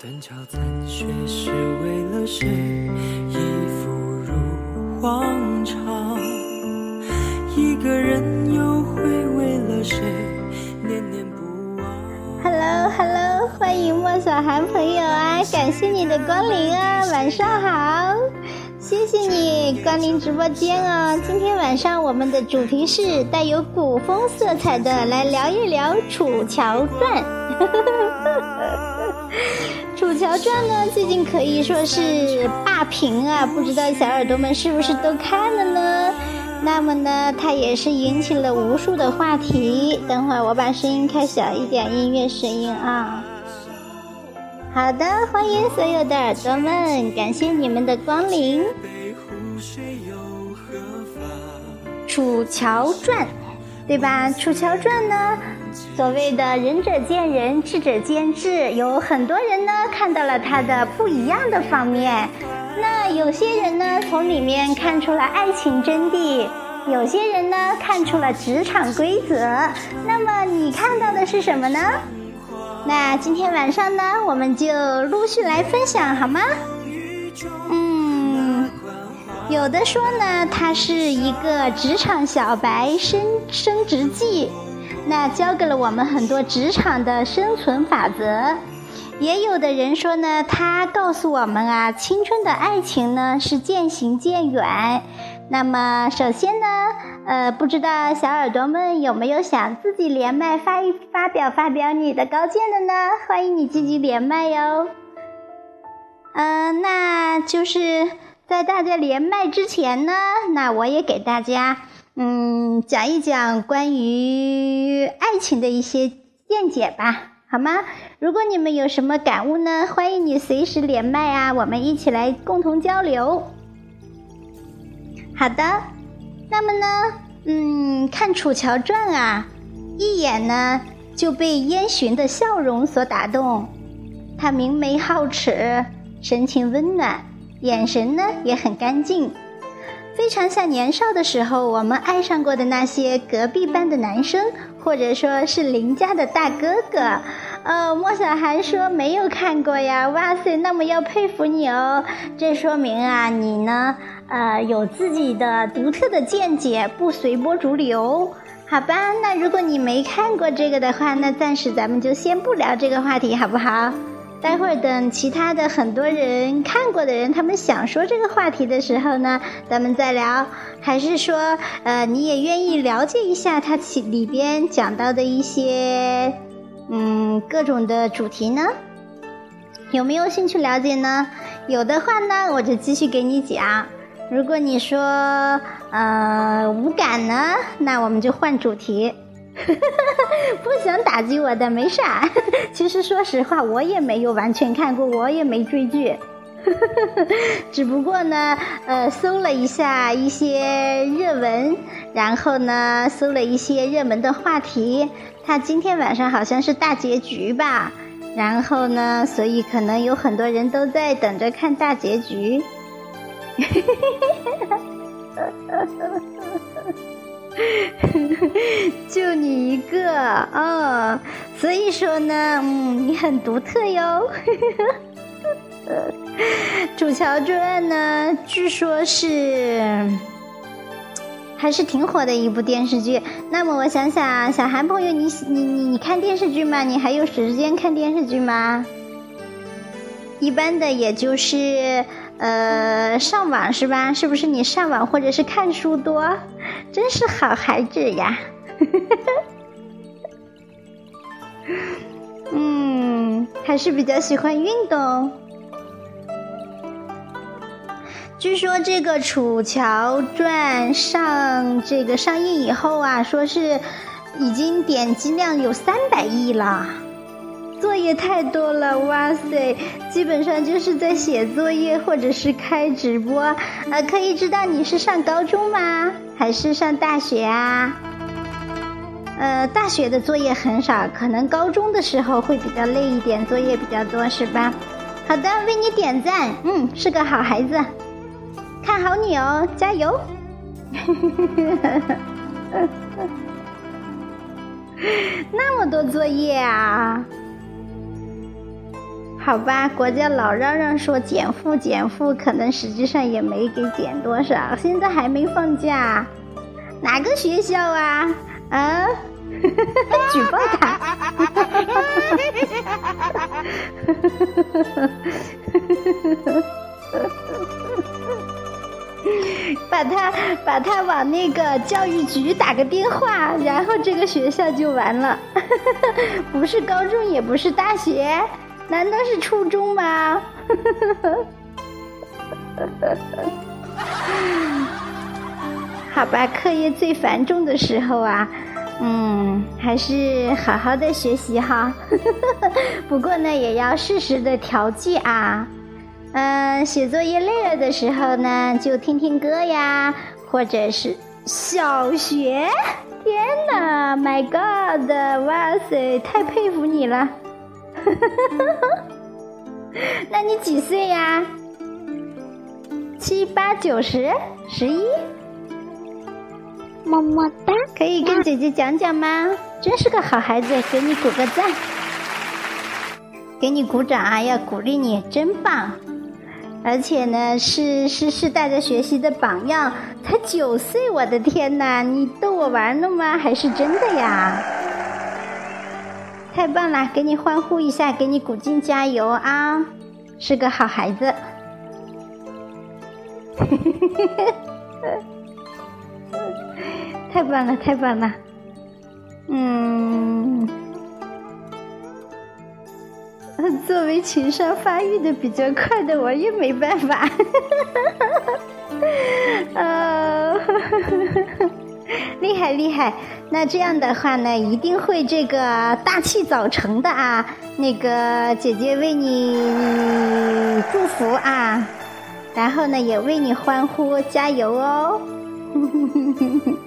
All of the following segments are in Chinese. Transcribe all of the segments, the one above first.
断桥残雪是为了谁？一复如往常。一个人又会为了谁念念不忘？Hello Hello，欢迎莫小涵朋友啊，感谢你的光临啊，晚上好，谢谢你光临直播间哦。今天晚上我们的主题是带有古风色彩的，来聊一聊《楚乔传》。《楚乔传》呢，最近可以说是霸屏啊，不知道小耳朵们是不是都看了呢？那么呢，它也是引起了无数的话题。等会儿我把声音开小一点，音乐声音啊。好的，欢迎所有的耳朵们，感谢你们的光临。《楚乔传》，对吧？《楚乔传》呢？所谓的仁者见仁，智者见智，有很多人呢看到了他的不一样的方面。那有些人呢从里面看出了爱情真谛，有些人呢看出了职场规则。那么你看到的是什么呢？那今天晚上呢，我们就陆续来分享好吗？嗯，有的说呢，它是一个职场小白升升职记。那教给了我们很多职场的生存法则，也有的人说呢，他告诉我们啊，青春的爱情呢是渐行渐远。那么首先呢，呃，不知道小耳朵们有没有想自己连麦发一发表发表你的高见的呢？欢迎你积极连麦哟。嗯，那就是在大家连麦之前呢，那我也给大家。嗯，讲一讲关于爱情的一些见解吧，好吗？如果你们有什么感悟呢，欢迎你随时连麦啊，我们一起来共同交流。好的，那么呢，嗯，看《楚乔传》啊，一眼呢就被燕洵的笑容所打动，他明眉皓齿，神情温暖，眼神呢也很干净。非常像年少的时候我们爱上过的那些隔壁班的男生，或者说是邻家的大哥哥。呃，莫小涵说没有看过呀。哇塞，那么要佩服你哦。这说明啊，你呢，呃，有自己的独特的见解，不随波逐流。好吧，那如果你没看过这个的话，那暂时咱们就先不聊这个话题，好不好？待会儿等其他的很多人看过的人，他们想说这个话题的时候呢，咱们再聊。还是说，呃，你也愿意了解一下它其里边讲到的一些，嗯，各种的主题呢？有没有兴趣了解呢？有的话呢，我就继续给你讲。如果你说，呃，无感呢，那我们就换主题。不想打击我的没事儿，其实说实话，我也没有完全看过，我也没追剧，只不过呢，呃，搜了一下一些热文，然后呢，搜了一些热门的话题。他今天晚上好像是大结局吧，然后呢，所以可能有很多人都在等着看大结局。就你一个啊，所以说呢，嗯，你很独特哟。《楚乔传》呢，据说是还是挺火的一部电视剧。那么我想想，小韩朋友，你你你你看电视剧吗？你还有时间看电视剧吗？一般的也就是。呃，上网是吧？是不是你上网或者是看书多？真是好孩子呀！嗯，还是比较喜欢运动。据说这个《楚乔传》上这个上映以后啊，说是已经点击量有三百亿了。作业太多了，哇塞！基本上就是在写作业或者是开直播。呃，可以知道你是上高中吗？还是上大学啊？呃，大学的作业很少，可能高中的时候会比较累一点，作业比较多，是吧？好的，为你点赞，嗯，是个好孩子，看好你哦，加油！那么多作业啊！好吧，国家老嚷嚷说减负减负，可能实际上也没给减多少，现在还没放假。哪个学校啊？啊？举报他！把他把他往那个教育局打个电话，然后这个学校就完了。不是高中，也不是大学，难道是初中吗？好吧，课业最繁重的时候啊，嗯，还是好好的学习哈。不过呢，也要适时的调剂啊。嗯，写作业累了的时候呢，就听听歌呀，或者是小学。天哪，My God！哇塞，太佩服你了。那你几岁呀？七八九十十一？么么哒！可以跟姐姐讲讲吗？真是个好孩子，给你鼓个赞，给你鼓掌啊！要鼓励你，真棒。而且呢，是是是带着学习的榜样，才九岁，我的天哪！你逗我玩呢吗？还是真的呀？太棒了，给你欢呼一下，给你鼓劲加油啊！是个好孩子。嘿嘿嘿嘿太棒了，太棒了。嗯。作为情商发育的比较快的，我也没办法。呃，厉害厉害，那这样的话呢，一定会这个大器早成的啊。那个姐姐为你祝福啊，然后呢，也为你欢呼，加油哦。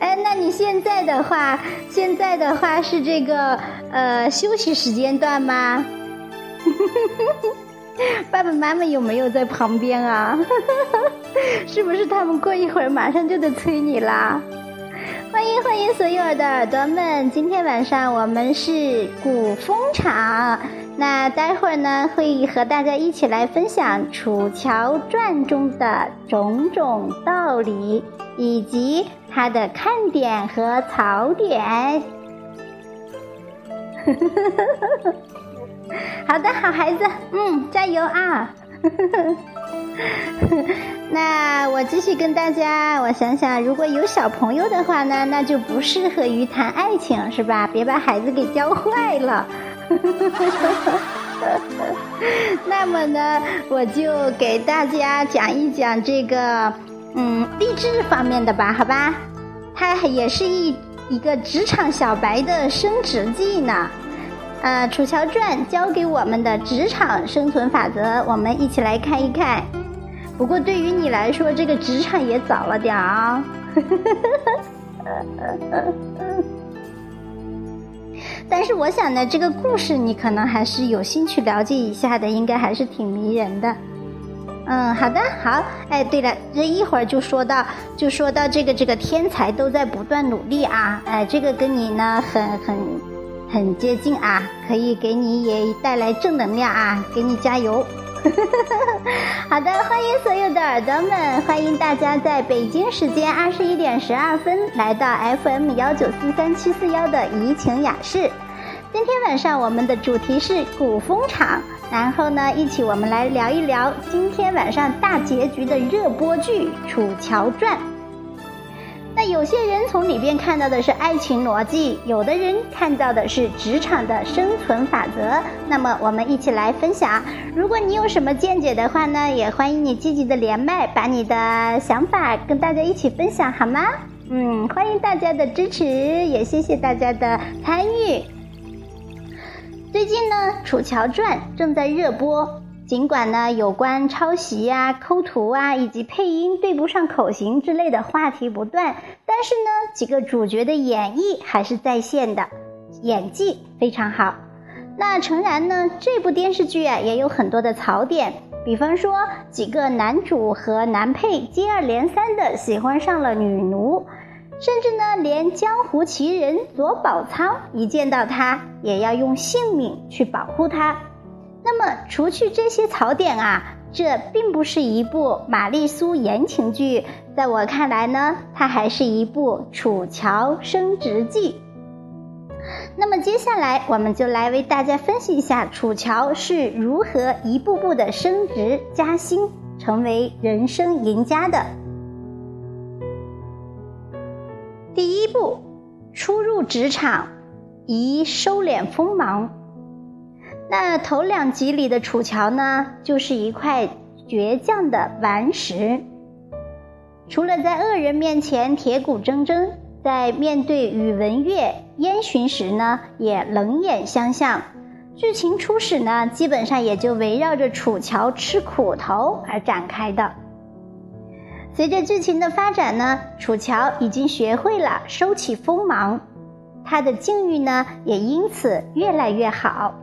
哎，那你现在的话，现在的话是这个呃休息时间段吗？爸爸妈妈有没有在旁边啊？是不是他们过一会儿马上就得催你啦？欢迎欢迎所有的耳朵们，今天晚上我们是古风场，那待会儿呢会和大家一起来分享《楚乔传》中的种种道理。以及它的看点和槽点。好的，好孩子，嗯，加油啊！那我继续跟大家，我想想，如果有小朋友的话呢，那就不适合于谈爱情，是吧？别把孩子给教坏了。那么呢，我就给大家讲一讲这个。嗯，励志方面的吧，好吧，它也是一一个职场小白的升职记呢。呃，《楚乔传》教给我们的职场生存法则，我们一起来看一看。不过对于你来说，这个职场也早了点啊。但是我想呢，这个故事你可能还是有兴趣了解一下的，应该还是挺迷人的。嗯，好的，好，哎，对了，这一会儿就说到，就说到这个这个天才都在不断努力啊，哎，这个跟你呢很很很接近啊，可以给你也带来正能量啊，给你加油。好的，欢迎所有的耳朵们，欢迎大家在北京时间二十一点十二分来到 FM 幺九四三七四幺的怡情雅室。今天晚上我们的主题是古风场。然后呢，一起我们来聊一聊今天晚上大结局的热播剧《楚乔传》。有些人从里边看到的是爱情逻辑，有的人看到的是职场的生存法则。那么我们一起来分享。如果你有什么见解的话呢，也欢迎你积极的连麦，把你的想法跟大家一起分享，好吗？嗯，欢迎大家的支持，也谢谢大家的参与。最近呢，《楚乔传》正在热播。尽管呢，有关抄袭呀、抠图啊，以及配音对不上口型之类的话题不断，但是呢，几个主角的演绎还是在线的，演技非常好。那诚然呢，这部电视剧啊，也有很多的槽点，比方说几个男主和男配接二连三的喜欢上了女奴。甚至呢，连江湖奇人左宝仓一见到他，也要用性命去保护他。那么，除去这些槽点啊，这并不是一部玛丽苏言情剧。在我看来呢，它还是一部楚乔升职记。那么接下来，我们就来为大家分析一下楚乔是如何一步步的升职加薪，成为人生赢家的。第一步，初入职场，宜收敛锋芒。那头两集里的楚乔呢，就是一块倔强的顽石。除了在恶人面前铁骨铮铮，在面对宇文玥、燕洵时呢，也冷眼相向。剧情初始呢，基本上也就围绕着楚乔吃苦头而展开的。随着剧情的发展呢，楚乔已经学会了收起锋芒，他的境遇呢也因此越来越好。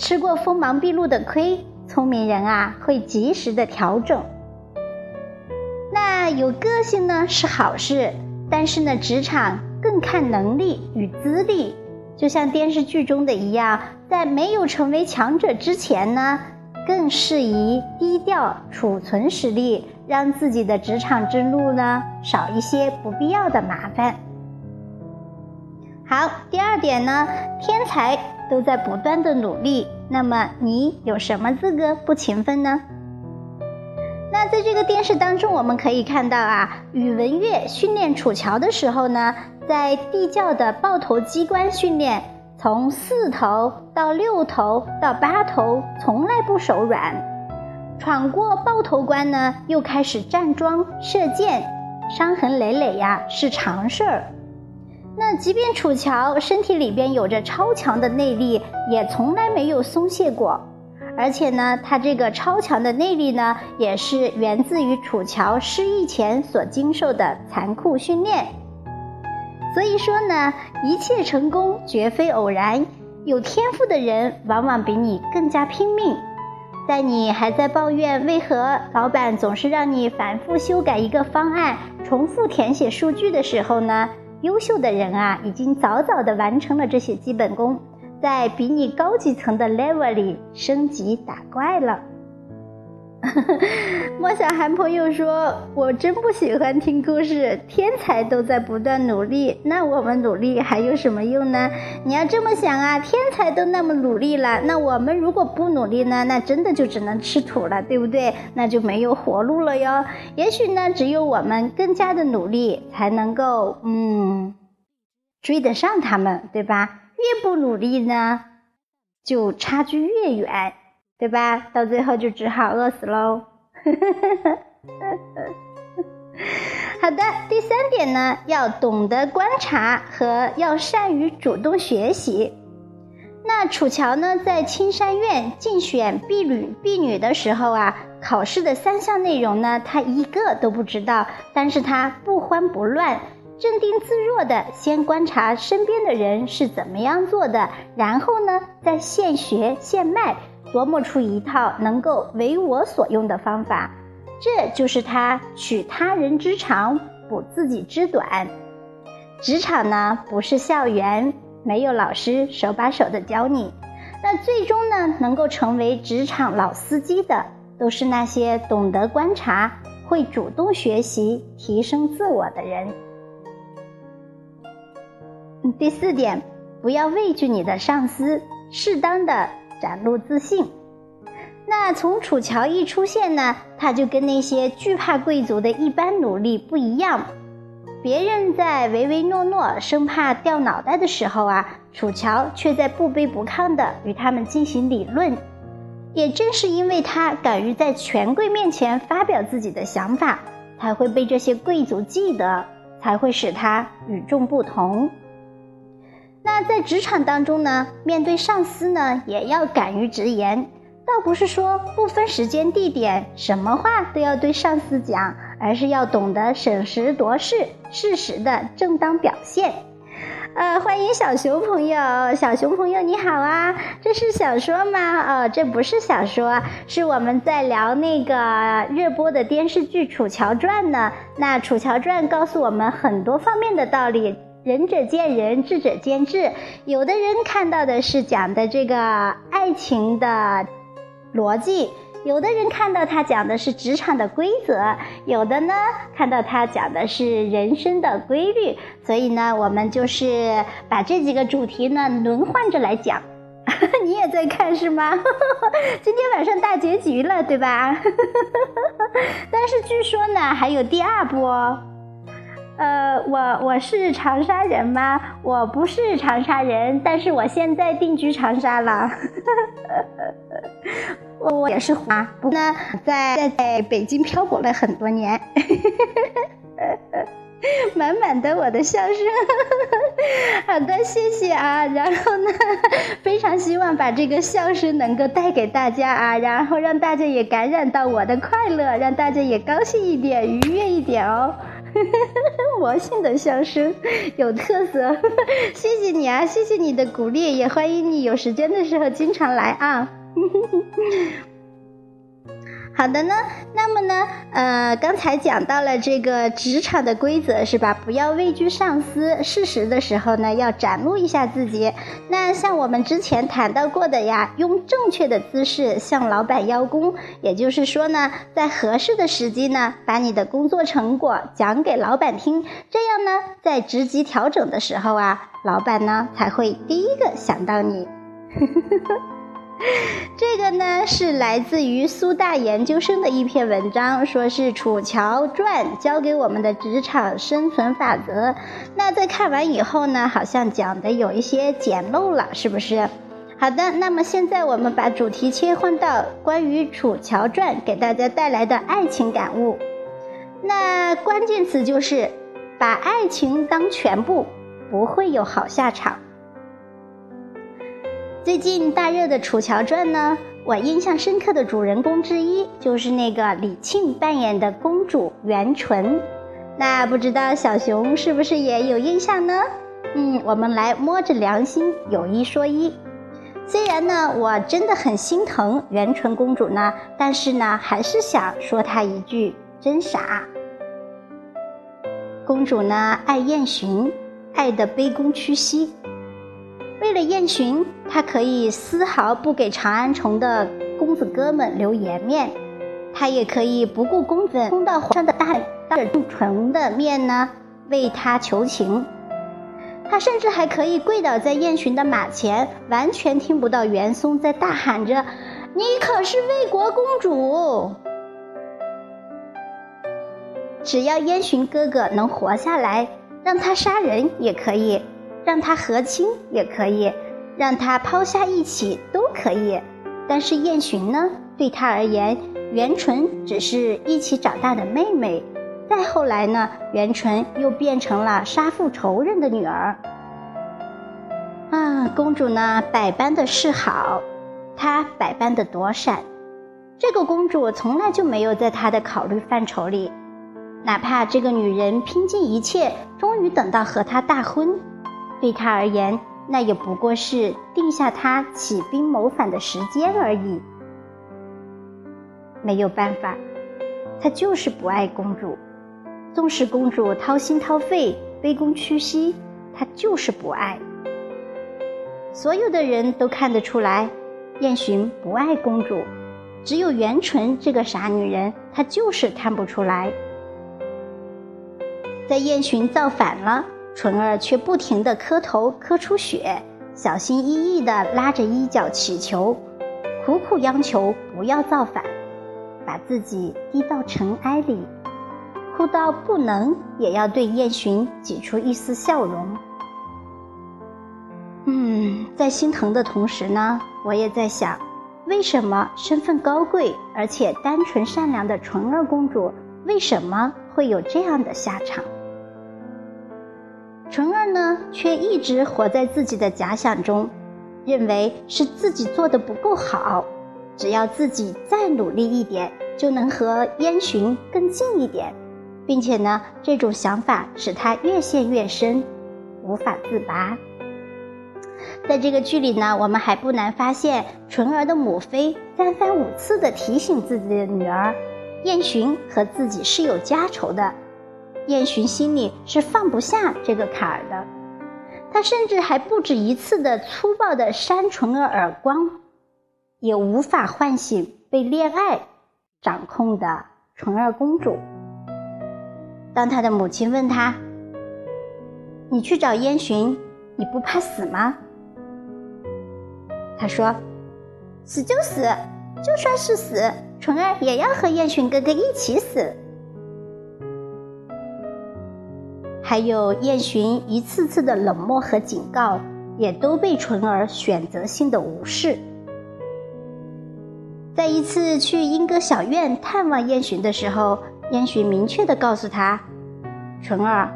吃过锋芒毕露的亏，聪明人啊会及时的调整。那有个性呢是好事，但是呢，职场更看能力与资历，就像电视剧中的一样，在没有成为强者之前呢。更适宜低调储存实力，让自己的职场之路呢少一些不必要的麻烦。好，第二点呢，天才都在不断的努力，那么你有什么资格不勤奋呢？那在这个电视当中，我们可以看到啊，宇文玥训练楚乔的时候呢，在地窖的爆头机关训练。从四头到六头到八头，从来不手软。闯过爆头关呢，又开始站桩射箭，伤痕累累呀是常事儿。那即便楚乔身体里边有着超强的内力，也从来没有松懈过。而且呢，他这个超强的内力呢，也是源自于楚乔失忆前所经受的残酷训练。所以说呢，一切成功绝非偶然。有天赋的人往往比你更加拼命。在你还在抱怨为何老板总是让你反复修改一个方案、重复填写数据的时候呢，优秀的人啊，已经早早的完成了这些基本功，在比你高级层的 level 里升级打怪了。莫小寒朋友说：“我真不喜欢听故事，天才都在不断努力，那我们努力还有什么用呢？你要这么想啊，天才都那么努力了，那我们如果不努力呢？那真的就只能吃土了，对不对？那就没有活路了哟。也许呢，只有我们更加的努力，才能够嗯追得上他们，对吧？越不努力呢，就差距越远。”对吧？到最后就只好饿死喽。好的，第三点呢，要懂得观察和要善于主动学习。那楚乔呢，在青山院竞选婢女婢女的时候啊，考试的三项内容呢，他一个都不知道，但是他不慌不乱，镇定自若的先观察身边的人是怎么样做的，然后呢，再现学现卖。琢磨出一套能够为我所用的方法，这就是他取他人之长，补自己之短。职场呢，不是校园，没有老师手把手的教你。那最终呢，能够成为职场老司机的，都是那些懂得观察、会主动学习、提升自我的人。第四点，不要畏惧你的上司，适当的。展露自信。那从楚乔一出现呢，他就跟那些惧怕贵族的一般奴隶不一样。别人在唯唯诺诺、生怕掉脑袋的时候啊，楚乔却在不卑不亢地与他们进行理论。也正是因为他敢于在权贵面前发表自己的想法，才会被这些贵族记得，才会使他与众不同。那在职场当中呢，面对上司呢，也要敢于直言，倒不是说不分时间地点，什么话都要对上司讲，而是要懂得审时度势，适时的正当表现。呃，欢迎小熊朋友，小熊朋友你好啊！这是小说吗？哦，这不是小说，是我们在聊那个热播的电视剧《楚乔传》呢。那《楚乔传》告诉我们很多方面的道理，仁者见仁，智者见智。有的人看到的是讲的这个爱情的逻辑。有的人看到他讲的是职场的规则，有的呢看到他讲的是人生的规律，所以呢，我们就是把这几个主题呢轮换着来讲。你也在看是吗？今天晚上大结局了，对吧？但是据说呢还有第二部哦。呃，我我是长沙人吗？我不是长沙人，但是我现在定居长沙了。我我也是花，不过呢，在在北京漂泊了很多年，满满的我的笑声。好的，谢谢啊。然后呢，非常希望把这个笑声能够带给大家啊，然后让大家也感染到我的快乐，让大家也高兴一点，愉悦一点哦。魔性的笑声有特色，谢谢你啊，谢谢你的鼓励，也欢迎你有时间的时候经常来啊。好的呢，那么呢，呃，刚才讲到了这个职场的规则是吧？不要畏惧上司，适时的时候呢，要展露一下自己。那像我们之前谈到过的呀，用正确的姿势向老板邀功，也就是说呢，在合适的时机呢，把你的工作成果讲给老板听，这样呢，在职级调整的时候啊，老板呢才会第一个想到你。这个呢是来自于苏大研究生的一篇文章，说是《楚乔传》教给我们的职场生存法则。那在看完以后呢，好像讲的有一些简陋了，是不是？好的，那么现在我们把主题切换到关于《楚乔传》给大家带来的爱情感悟。那关键词就是把爱情当全部，不会有好下场。最近大热的《楚乔传》呢，我印象深刻的主人公之一就是那个李沁扮演的公主元纯。那不知道小熊是不是也有印象呢？嗯，我们来摸着良心有一说一。虽然呢，我真的很心疼元纯公主呢，但是呢，还是想说她一句真傻。公主呢，爱燕洵，爱得卑躬屈膝。为了燕洵，他可以丝毫不给长安城的公子哥们留颜面，他也可以不顾公子冲到皇上的大当着重纯的面呢为他求情，他甚至还可以跪倒在燕洵的马前，完全听不到袁松在大喊着：“你可是魏国公主！”只要燕洵哥哥能活下来，让他杀人也可以。让他和亲也可以，让他抛下一起都可以，但是燕洵呢？对他而言，元纯只是一起长大的妹妹。再后来呢？元纯又变成了杀父仇人的女儿。啊，公主呢，百般的示好，她百般的躲闪。这个公主从来就没有在他的考虑范畴里，哪怕这个女人拼尽一切，终于等到和他大婚。对他而言，那也不过是定下他起兵谋反的时间而已。没有办法，他就是不爱公主。纵使公主掏心掏肺、卑躬屈膝，他就是不爱。所有的人都看得出来，燕洵不爱公主，只有元纯这个傻女人，她就是看不出来。在燕洵造反了。纯儿却不停地磕头磕出血，小心翼翼地拉着衣角祈求，苦苦央求不要造反，把自己低到尘埃里，哭到不能也要对燕洵挤出一丝笑容。嗯，在心疼的同时呢，我也在想，为什么身份高贵而且单纯善良的纯儿公主，为什么会有这样的下场？纯儿呢，却一直活在自己的假想中，认为是自己做的不够好，只要自己再努力一点，就能和燕洵更近一点，并且呢，这种想法使他越陷越深，无法自拔。在这个剧里呢，我们还不难发现，纯儿的母妃三番五次的提醒自己的女儿燕洵和自己是有家仇的，燕洵心里是放不下这个坎儿的，他甚至还不止一次的粗暴的扇纯儿耳光，也无法唤醒被恋爱掌控的纯儿公主。当他的母亲问他：“你去找燕洵，你不怕死吗？”他说：“死就死，就算是死，纯儿也要和燕洵哥哥一起死。”还有燕洵一次次的冷漠和警告，也都被纯儿选择性的无视。在一次去莺歌小院探望燕洵的时候，燕洵明确的告诉他：“纯儿，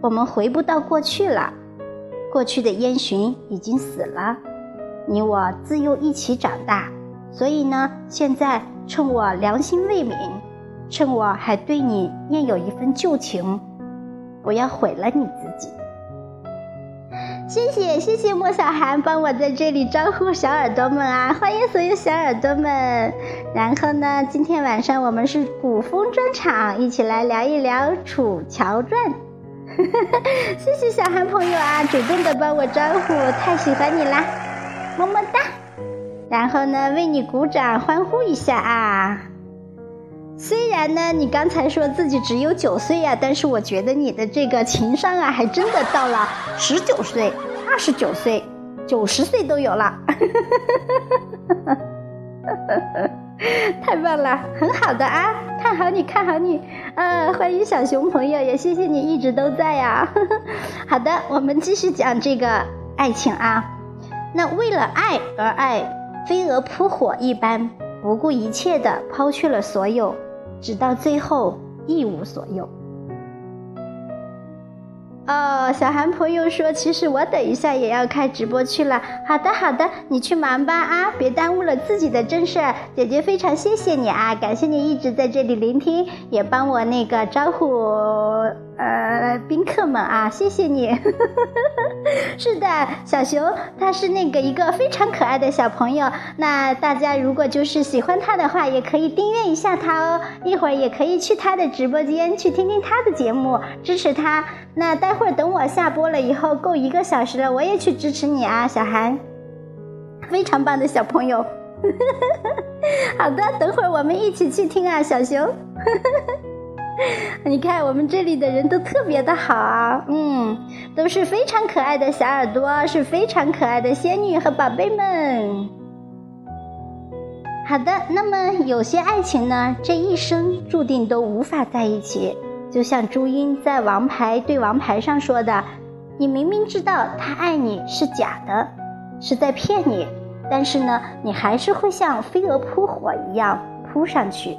我们回不到过去了，过去的燕洵已经死了。”你我自幼一起长大，所以呢，现在趁我良心未泯，趁我还对你念有一份旧情，不要毁了你自己。谢谢谢谢莫小涵帮我在这里招呼小耳朵们啊，欢迎所有小耳朵们。然后呢，今天晚上我们是古风专场，一起来聊一聊《楚乔传》。谢谢小涵朋友啊，主动的帮我招呼，太喜欢你啦！么么哒，然后呢，为你鼓掌欢呼一下啊！虽然呢，你刚才说自己只有九岁呀，但是我觉得你的这个情商啊，还真的到了 十九岁、二十九岁、九十岁都有了，太棒了，很好的啊！看好你，看好你，呃，欢迎小熊朋友，也谢谢你一直都在呀。好的，我们继续讲这个爱情啊。那为了爱而爱，飞蛾扑火一般，不顾一切的抛去了所有，直到最后一无所有。哦，小韩朋友说，其实我等一下也要开直播去了。好的，好的，你去忙吧啊，别耽误了自己的正事。姐姐非常谢谢你啊，感谢你一直在这里聆听，也帮我那个招呼呃宾客们啊，谢谢你。是的，小熊他是那个一个非常可爱的小朋友。那大家如果就是喜欢他的话，也可以订阅一下他哦。一会儿也可以去他的直播间去听听他的节目，支持他。那待会儿等我下播了以后，够一个小时了，我也去支持你啊，小韩，非常棒的小朋友。好的，等会儿我们一起去听啊，小熊。你看我们这里的人都特别的好啊，嗯，都是非常可爱的小耳朵，是非常可爱的仙女和宝贝们。好的，那么有些爱情呢，这一生注定都无法在一起。就像朱茵在《王牌对王牌》上说的：“你明明知道他爱你是假的，是在骗你，但是呢，你还是会像飞蛾扑火一样扑上去。”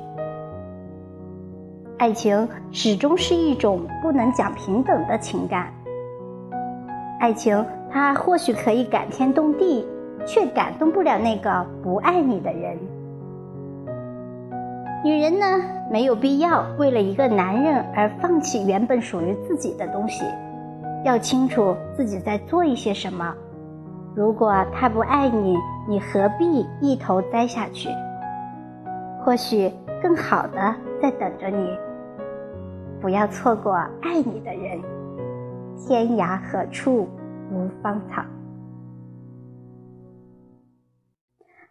爱情始终是一种不能讲平等的情感。爱情它或许可以感天动地，却感动不了那个不爱你的人。女人呢，没有必要为了一个男人而放弃原本属于自己的东西，要清楚自己在做一些什么。如果他不爱你，你何必一头栽下去？或许更好的在等着你。不要错过爱你的人，天涯何处无芳草。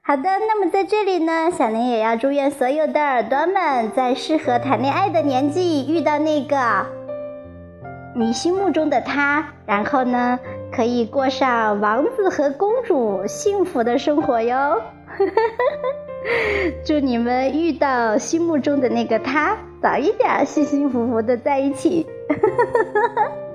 好的，那么在这里呢，小林也要祝愿所有的耳朵们，在适合谈恋爱的年纪遇到那个你心目中的他，然后呢，可以过上王子和公主幸福的生活哟。祝你们遇到心目中的那个他，早一点幸幸福福的在一起。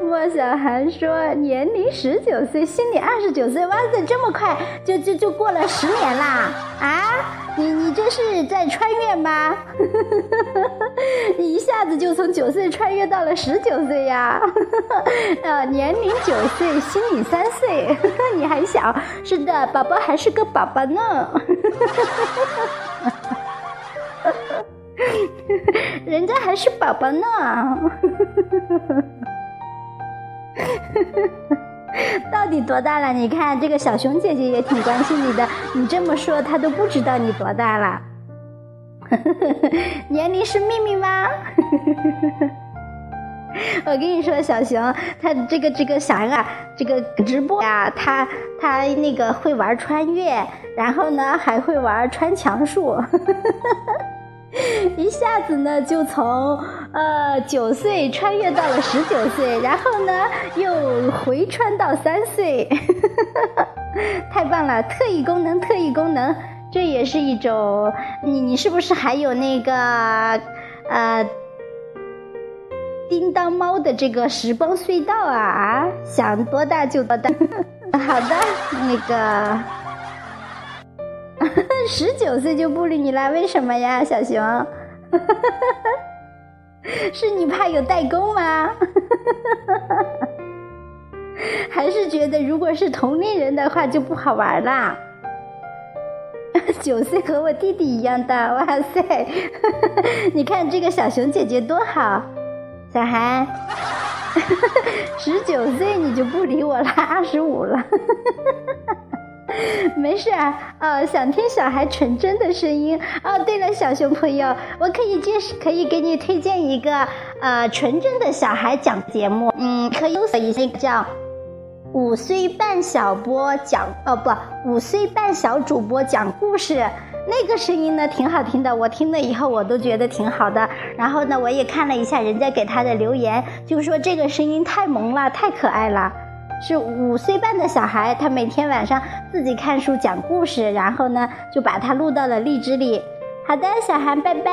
莫小涵说：“年龄十九岁，心里二十九岁，哇塞，这么快就就就过了十年啦！啊，你你这是在穿越吗？你一下子就从九岁穿越到了十九岁呀？啊，年龄九岁，心里三岁，你还小，是的，宝宝还是个宝宝呢。人家还是宝宝呢。”到底多大了？你看这个小熊姐姐也挺关心你的。你这么说，她都不知道你多大了。年龄是秘密吗？我跟你说，小熊，他这个这个小孩啊，这个直播呀，他他那个会玩穿越，然后呢还会玩穿墙术，一下子呢就从呃九岁穿越到了十九岁，然后呢又回穿到三岁，太棒了！特异功能，特异功能，这也是一种。你你是不是还有那个呃？叮当猫的这个时光隧道啊啊，想多大就多大。好的，那个 十九岁就不理你了，为什么呀，小熊？是你怕有代沟吗？还是觉得如果是同龄人的话就不好玩啦？九岁和我弟弟一样大，哇塞！你看这个小熊姐姐多好。小韩，十九岁你就不理我了，二十五了，没事啊。想听小孩纯真的声音。哦，对了，小熊朋友，我可以介绍，可以给你推荐一个呃纯真的小孩讲节目。嗯，可以搜索一下叫五岁半小播讲，哦不，五岁半小主播讲故事。那个声音呢，挺好听的，我听了以后我都觉得挺好的。然后呢，我也看了一下人家给他的留言，就说这个声音太萌了，太可爱了。是五岁半的小孩，他每天晚上自己看书讲故事，然后呢就把它录到了荔枝里。好的，小韩，拜拜。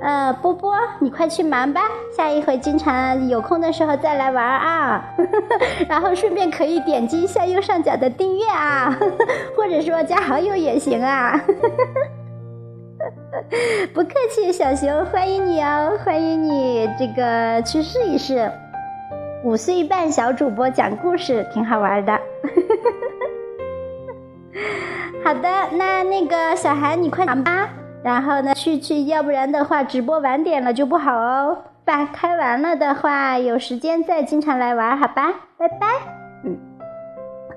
呃，波波，你快去忙吧，下一回经常有空的时候再来玩啊。然后顺便可以点击一下右上角的订阅啊，或者说加好友也行啊。不客气，小熊，欢迎你哦，欢迎你这个去试一试。五岁半小主播讲故事挺好玩的。好的，那那个小韩，你快忙吧。然后呢，去去，要不然的话，直播晚点了就不好哦。把开完了的话，有时间再经常来玩，好吧？拜拜。嗯，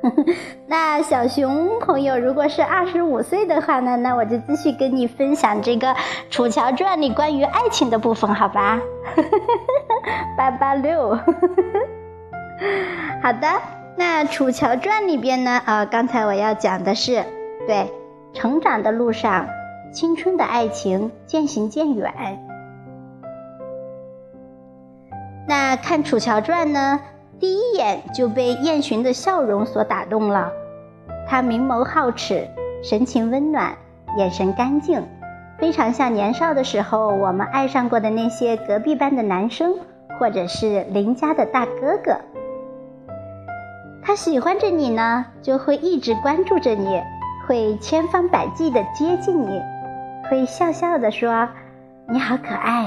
那小熊朋友，如果是二十五岁的话呢，那我就继续跟你分享这个《楚乔传》里关于爱情的部分，好吧？八八六。好的，那《楚乔传》里边呢，呃，刚才我要讲的是，对，成长的路上。青春的爱情渐行渐远。那看《楚乔传》呢，第一眼就被燕洵的笑容所打动了。他明眸皓齿，神情温暖，眼神干净，非常像年少的时候我们爱上过的那些隔壁班的男生，或者是邻家的大哥哥。他喜欢着你呢，就会一直关注着你，会千方百计的接近你。会笑笑的说：“你好可爱，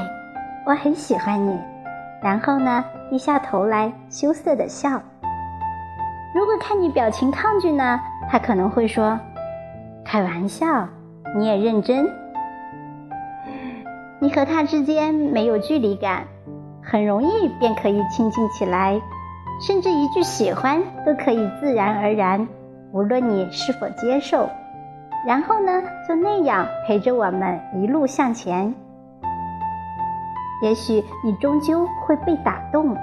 我很喜欢你。”然后呢，低下头来羞涩的笑。如果看你表情抗拒呢，他可能会说：“开玩笑，你也认真。”你和他之间没有距离感，很容易便可以亲近起来，甚至一句喜欢都可以自然而然，无论你是否接受。然后呢，就那样陪着我们一路向前。也许你终究会被打动。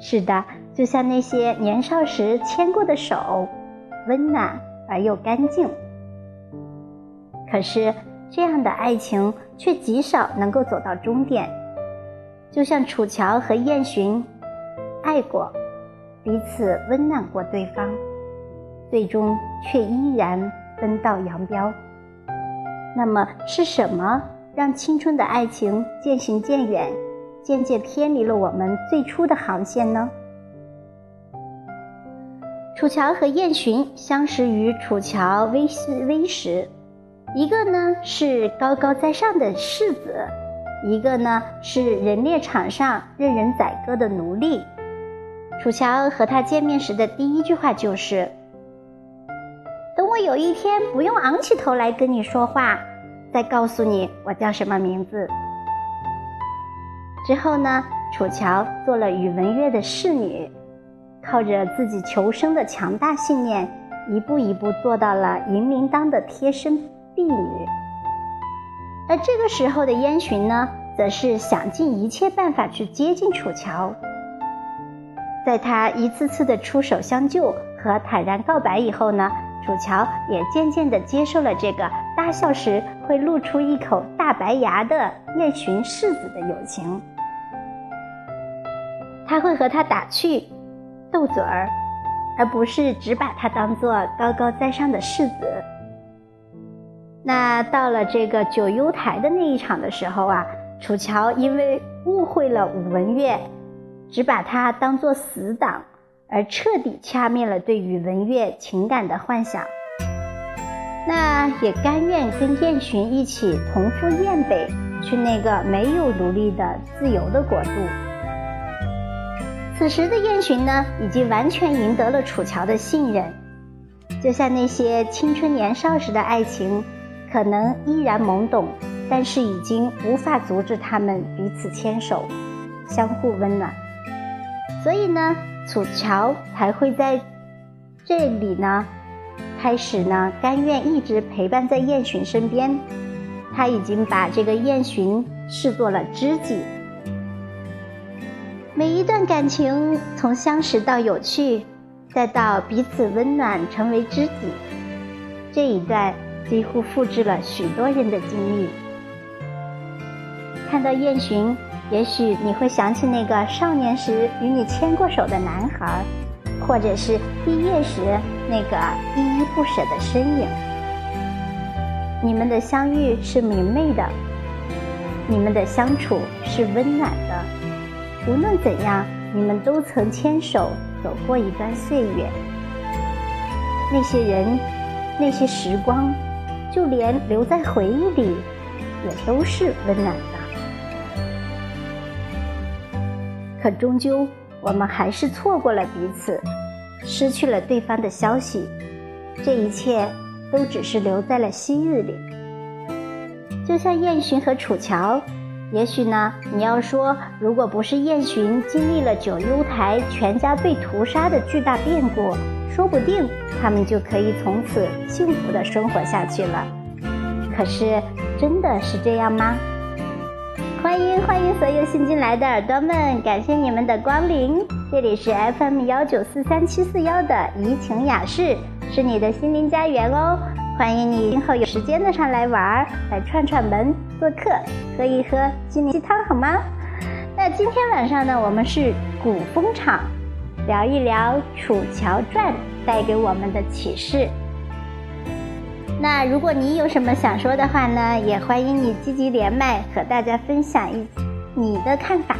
是的，就像那些年少时牵过的手，温暖而又干净。可是，这样的爱情却极少能够走到终点。就像楚乔和燕洵，爱过，彼此温暖过对方，最终却依然。分道扬镳，那么是什么让青春的爱情渐行渐远，渐渐偏离了我们最初的航线呢？楚乔和燕洵相识于楚乔微时微时，一个呢是高高在上的世子，一个呢是人猎场上任人宰割的奴隶。楚乔和他见面时的第一句话就是。等我有一天不用昂起头来跟你说话，再告诉你我叫什么名字。之后呢，楚乔做了宇文玥的侍女，靠着自己求生的强大信念，一步一步做到了银铃铛的贴身婢女。而这个时候的燕洵呢，则是想尽一切办法去接近楚乔。在他一次次的出手相救和坦然告白以后呢，楚乔也渐渐地接受了这个大笑时会露出一口大白牙的燕洵世子的友情。他会和他打趣、斗嘴儿，而不是只把他当做高高在上的世子。那到了这个九幽台的那一场的时候啊，楚乔因为误会了武文月。只把他当做死党，而彻底掐灭了对宇文月情感的幻想。那也甘愿跟燕洵一起同赴燕北，去那个没有奴隶的自由的国度。此时的燕洵呢，已经完全赢得了楚乔的信任。就像那些青春年少时的爱情，可能依然懵懂，但是已经无法阻止他们彼此牵手，相互温暖。所以呢，楚乔才会在这里呢，开始呢，甘愿一直陪伴在燕洵身边。他已经把这个燕洵视作了知己。每一段感情，从相识到有趣，再到彼此温暖成为知己，这一段几乎复制了许多人的经历。看到燕洵。也许你会想起那个少年时与你牵过手的男孩，或者是毕业时那个依依不舍的身影。你们的相遇是明媚的，你们的相处是温暖的。无论怎样，你们都曾牵手走过一段岁月。那些人，那些时光，就连留在回忆里，也都是温暖的。可终究，我们还是错过了彼此，失去了对方的消息。这一切都只是留在了昔日里。就像燕洵和楚乔，也许呢，你要说，如果不是燕洵经历了九幽台全家被屠杀的巨大变故，说不定他们就可以从此幸福的生活下去了。可是，真的是这样吗？欢迎欢迎所有新进来的耳朵们，感谢你们的光临。这里是 FM 幺九四三七四幺的怡情雅室，是你的心灵家园哦。欢迎你今后有时间的上来玩，来串串门，做客，喝一喝心灵鸡汤好吗？那今天晚上呢，我们是古风场，聊一聊《楚乔传》带给我们的启示。那如果你有什么想说的话呢，也欢迎你积极连麦和大家分享一你的看法。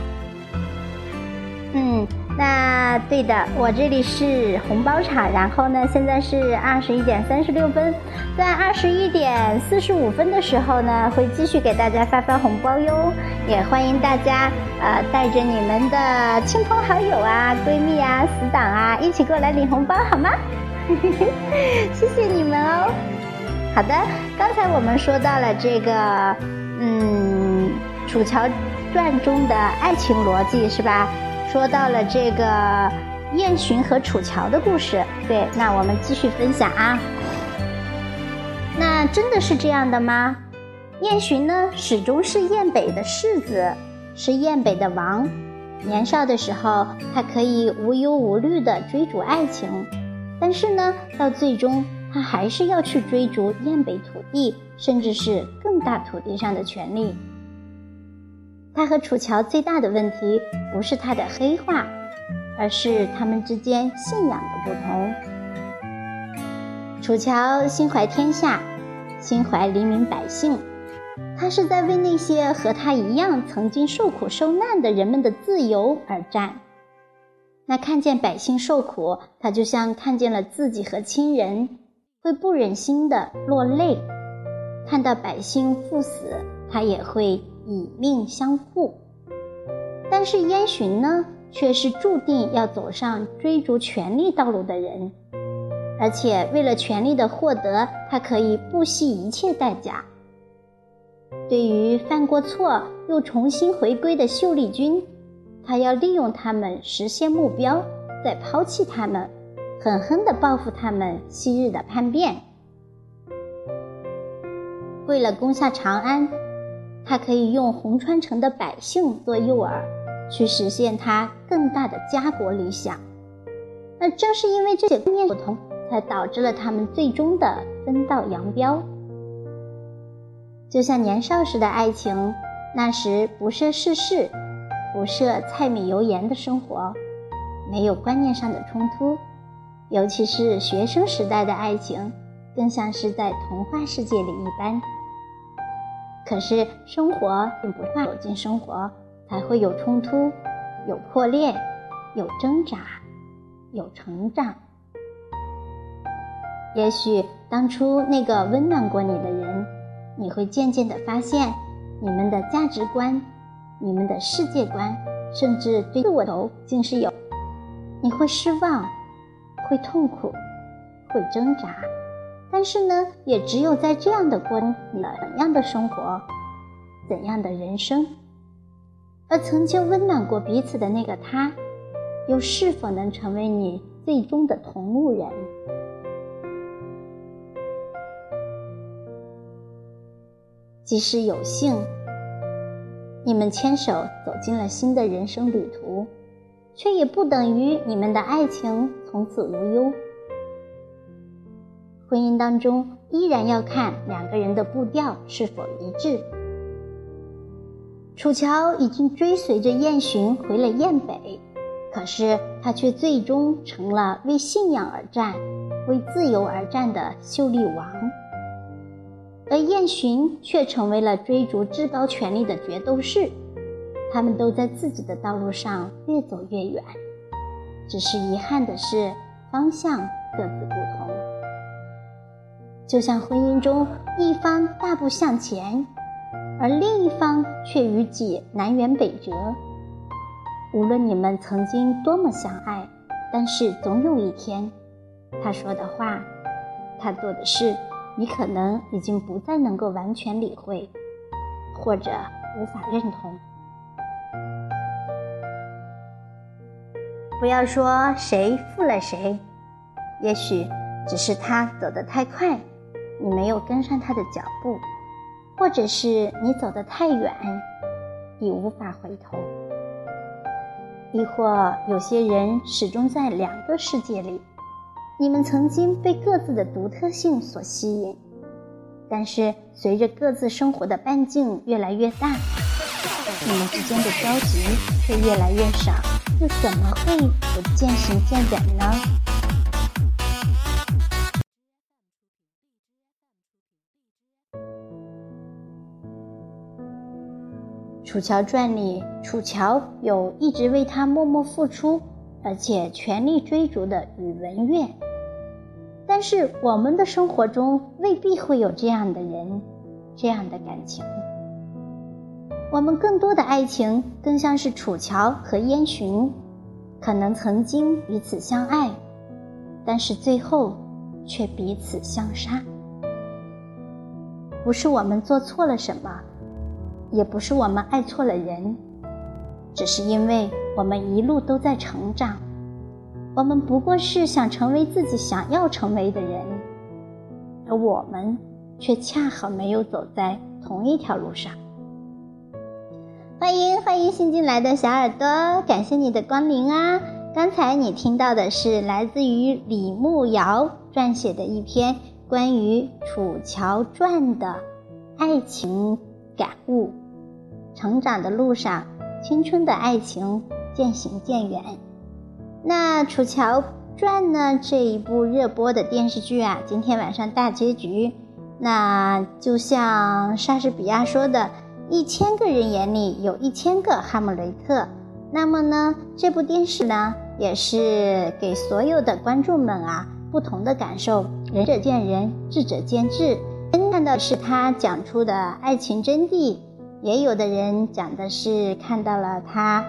嗯，那对的，我这里是红包场，然后呢，现在是二十一点三十六分，在二十一点四十五分的时候呢，会继续给大家发发红包哟。也欢迎大家呃带着你们的亲朋好友啊、闺蜜啊、死党啊一起过来领红包好吗？谢谢你们哦。好的，刚才我们说到了这个，嗯，《楚乔传》中的爱情逻辑是吧？说到了这个燕洵和楚乔的故事。对，那我们继续分享啊。那真的是这样的吗？燕洵呢，始终是燕北的世子，是燕北的王。年少的时候，他可以无忧无虑地追逐爱情，但是呢，到最终。他还是要去追逐燕北土地，甚至是更大土地上的权利。他和楚乔最大的问题不是他的黑化，而是他们之间信仰的不同。楚乔心怀天下，心怀黎民百姓，他是在为那些和他一样曾经受苦受难的人们的自由而战。那看见百姓受苦，他就像看见了自己和亲人。会不忍心的落泪，看到百姓赴死，他也会以命相护。但是燕洵呢，却是注定要走上追逐权力道路的人，而且为了权力的获得，他可以不惜一切代价。对于犯过错又重新回归的秀丽君，他要利用他们实现目标，再抛弃他们，狠狠地报复他们昔日的叛变。为了攻下长安，他可以用红川城的百姓做诱饵，去实现他更大的家国理想。那正是因为这些观念不同，才导致了他们最终的分道扬镳。就像年少时的爱情，那时不涉世事，不涉柴米油盐的生活，没有观念上的冲突。尤其是学生时代的爱情，更像是在童话世界里一般。可是生活并不是走进生活才会有冲突、有破裂、有挣扎、有成长。也许当初那个温暖过你的人。你会渐渐地发现，你们的价值观、你们的世界观，甚至对自我头竟是有。你会失望，会痛苦，会挣扎，但是呢，也只有在这样的过了怎样的生活，怎样的人生，而曾经温暖过彼此的那个他，又是否能成为你最终的同路人？即使有幸，你们牵手走进了新的人生旅途，却也不等于你们的爱情从此无忧。婚姻当中依然要看两个人的步调是否一致。楚乔已经追随着燕洵回了燕北，可是他却最终成了为信仰而战、为自由而战的秀丽王。而燕洵却成为了追逐至高权力的决斗士，他们都在自己的道路上越走越远，只是遗憾的是方向各自不同。就像婚姻中一方大步向前，而另一方却与己南辕北辙。无论你们曾经多么相爱，但是总有一天，他说的话，他做的事。你可能已经不再能够完全理会，或者无法认同。不要说谁负了谁，也许只是他走得太快，你没有跟上他的脚步；或者是你走得太远，已无法回头；亦或有些人始终在两个世界里。你们曾经被各自的独特性所吸引，但是随着各自生活的半径越来越大，你们之间的交集却越来越少，又怎么会不渐行渐远呢？《楚乔传》里，楚乔有一直为他默默付出，而且全力追逐的宇文玥。但是我们的生活中未必会有这样的人，这样的感情。我们更多的爱情更像是楚乔和燕洵，可能曾经彼此相爱，但是最后却彼此相杀。不是我们做错了什么，也不是我们爱错了人，只是因为我们一路都在成长。我们不过是想成为自己想要成为的人，而我们却恰好没有走在同一条路上。欢迎欢迎新进来的小耳朵，感谢你的光临啊！刚才你听到的是来自于李牧瑶撰写的一篇关于《楚乔传》的爱情感悟。成长的路上，青春的爱情渐行渐远。那《楚乔传》呢？这一部热播的电视剧啊，今天晚上大结局。那就像莎士比亚说的：“一千个人眼里有一千个哈姆雷特。”那么呢，这部电视呢，也是给所有的观众们啊不同的感受。仁者见仁，智者见智。看到是他讲出的爱情真谛，也有的人讲的是看到了他。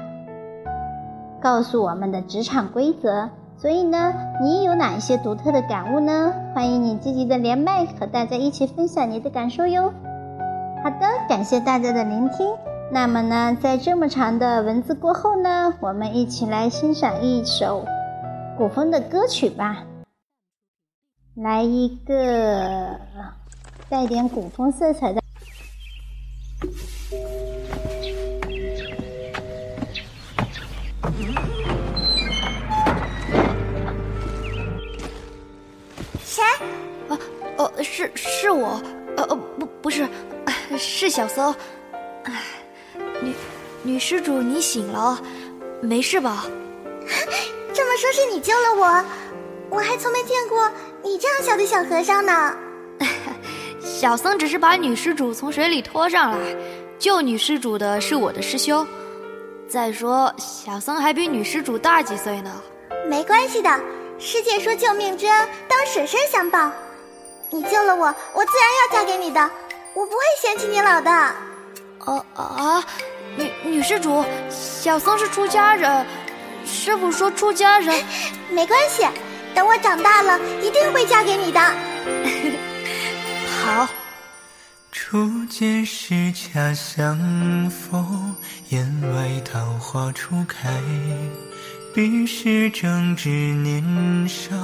告诉我们的职场规则，所以呢，你有哪一些独特的感悟呢？欢迎你积极的连麦，和大家一起分享你的感受哟。好的，感谢大家的聆听。那么呢，在这么长的文字过后呢，我们一起来欣赏一首古风的歌曲吧，来一个带点古风色彩的。是是我，呃呃，不不是，是小僧。哎，女女施主，你醒了，没事吧？这么说，是你救了我？我还从没见过你这样小的小和尚呢。小僧只是把女施主从水里拖上来，救女施主的是我的师兄。再说，小僧还比女施主大几岁呢。没关系的，师姐说救命之恩当舍身相报。你救了我，我自然要嫁给你的，我不会嫌弃你老的。啊啊！女女施主，小僧是出家人。师傅说出家人 没关系，等我长大了一定会嫁给你的。好。初见时恰相逢，檐外桃花初开。彼时正值年少，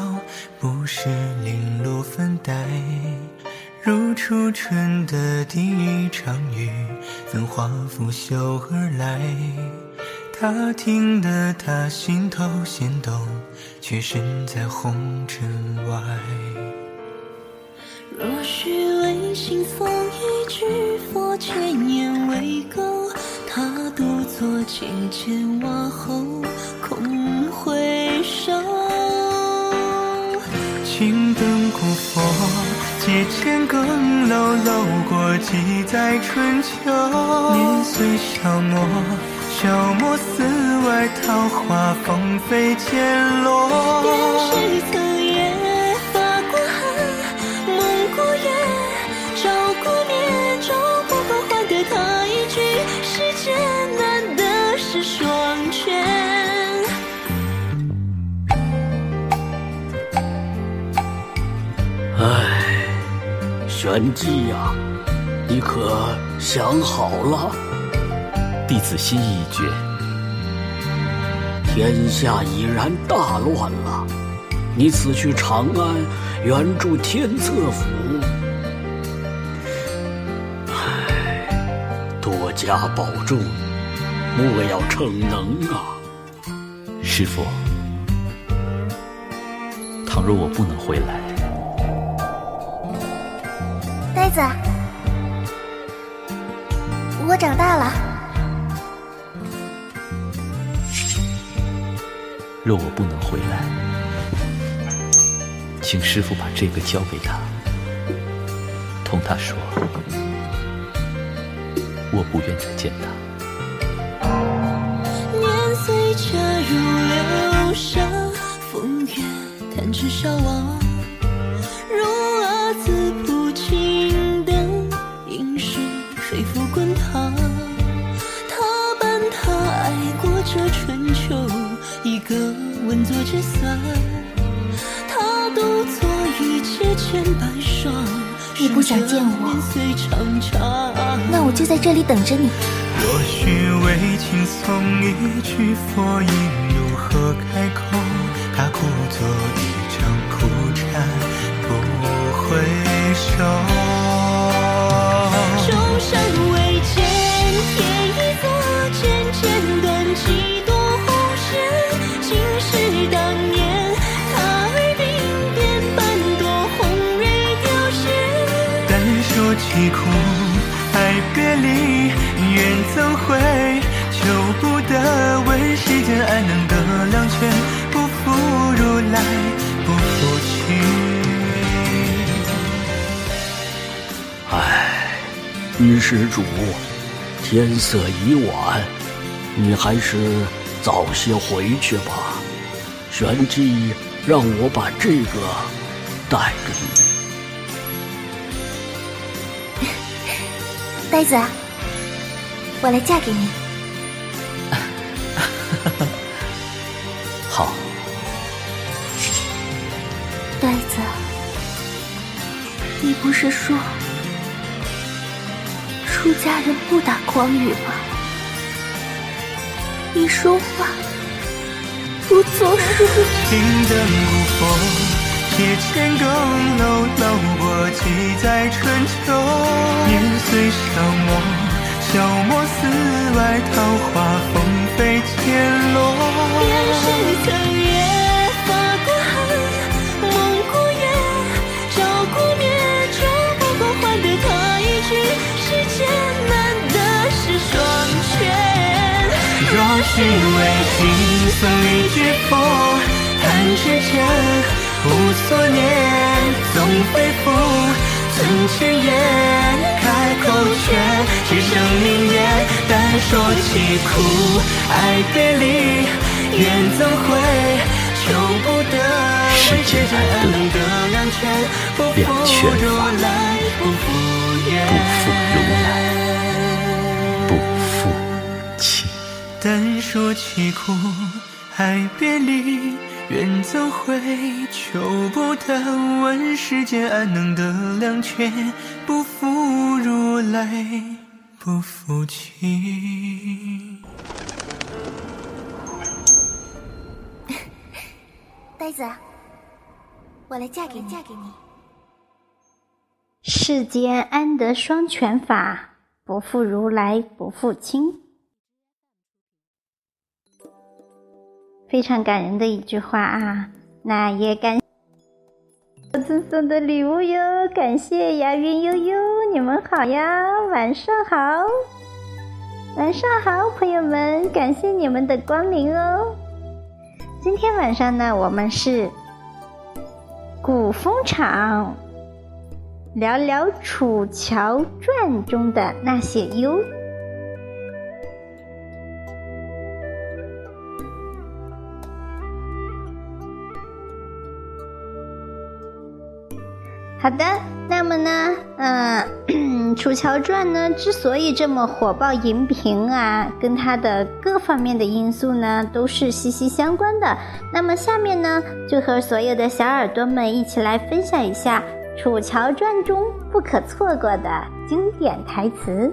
不识零落分黛。如初春的第一场雨，分化拂袖而来。他听得他心头弦动，却身在红尘外。若许为信奉一句佛，千言为垢。他独坐阶前瓦后，空回首。青灯古佛，阶前更楼，楼过几载春秋。年岁消磨。消磨寺外桃花，芳菲渐落。玄机呀，你可想好了？弟子心意已决，天下已然大乱了。你此去长安，援助天策府，唉，多加保重，莫要逞能啊！师傅，倘若我不能回来，子，我长大了。若我不能回来，请师傅把这个交给他，同他说，我不愿再见他。年岁恰如流沙，风月弹指消亡。不想见我，那我就在这里等着你。若许为情送一句佛音，如何开口？他故作一场苦禅，不回首。众生未见天一座，渐渐断机。凄苦爱别离，缘怎会求不得？问世间爱能得两全，不负如来不负卿。唉，女施主，天色已晚，你还是早些回去吧。玄机让我把这个带给你。呆子，我来嫁给你。好。呆子，你不是说出家人不打诳语吗？你说话不作数。青灯古佛，铁千仡楼，老我几载春秋。年岁消磨，消磨寺外桃花，风飞溅落。边谁曾夜发过寒，梦过夜，照过灭，就不过换得他一句世间难得是双全。若是为情送一句佛，弹指间无所念，总非负存千言，开口却只剩明言，单说凄苦，爱别离，缘怎会求不得？世间难得得两全，不负如法来，不负缘，不负如来不负卿。单说起苦，爱别离，缘怎会求不得？问世间安能得两全？不负如来，不负卿。呆子，我来嫁给你，嫁给你。世间安得双全法？不负如来不负卿。非常感人的一句话啊！那也感我赠送的礼物哟，感谢牙云悠悠，你们好呀，晚上好，晚上好，朋友们，感谢你们的光临哦。今天晚上呢，我们是古风场。聊聊《楚乔传》中的那些优。好的，那么呢，嗯、《楚乔传》呢，之所以这么火爆荧屏啊，跟它的各方面的因素呢，都是息息相关的。那么下面呢，就和所有的小耳朵们一起来分享一下。《楚乔传》中不可错过的经典台词。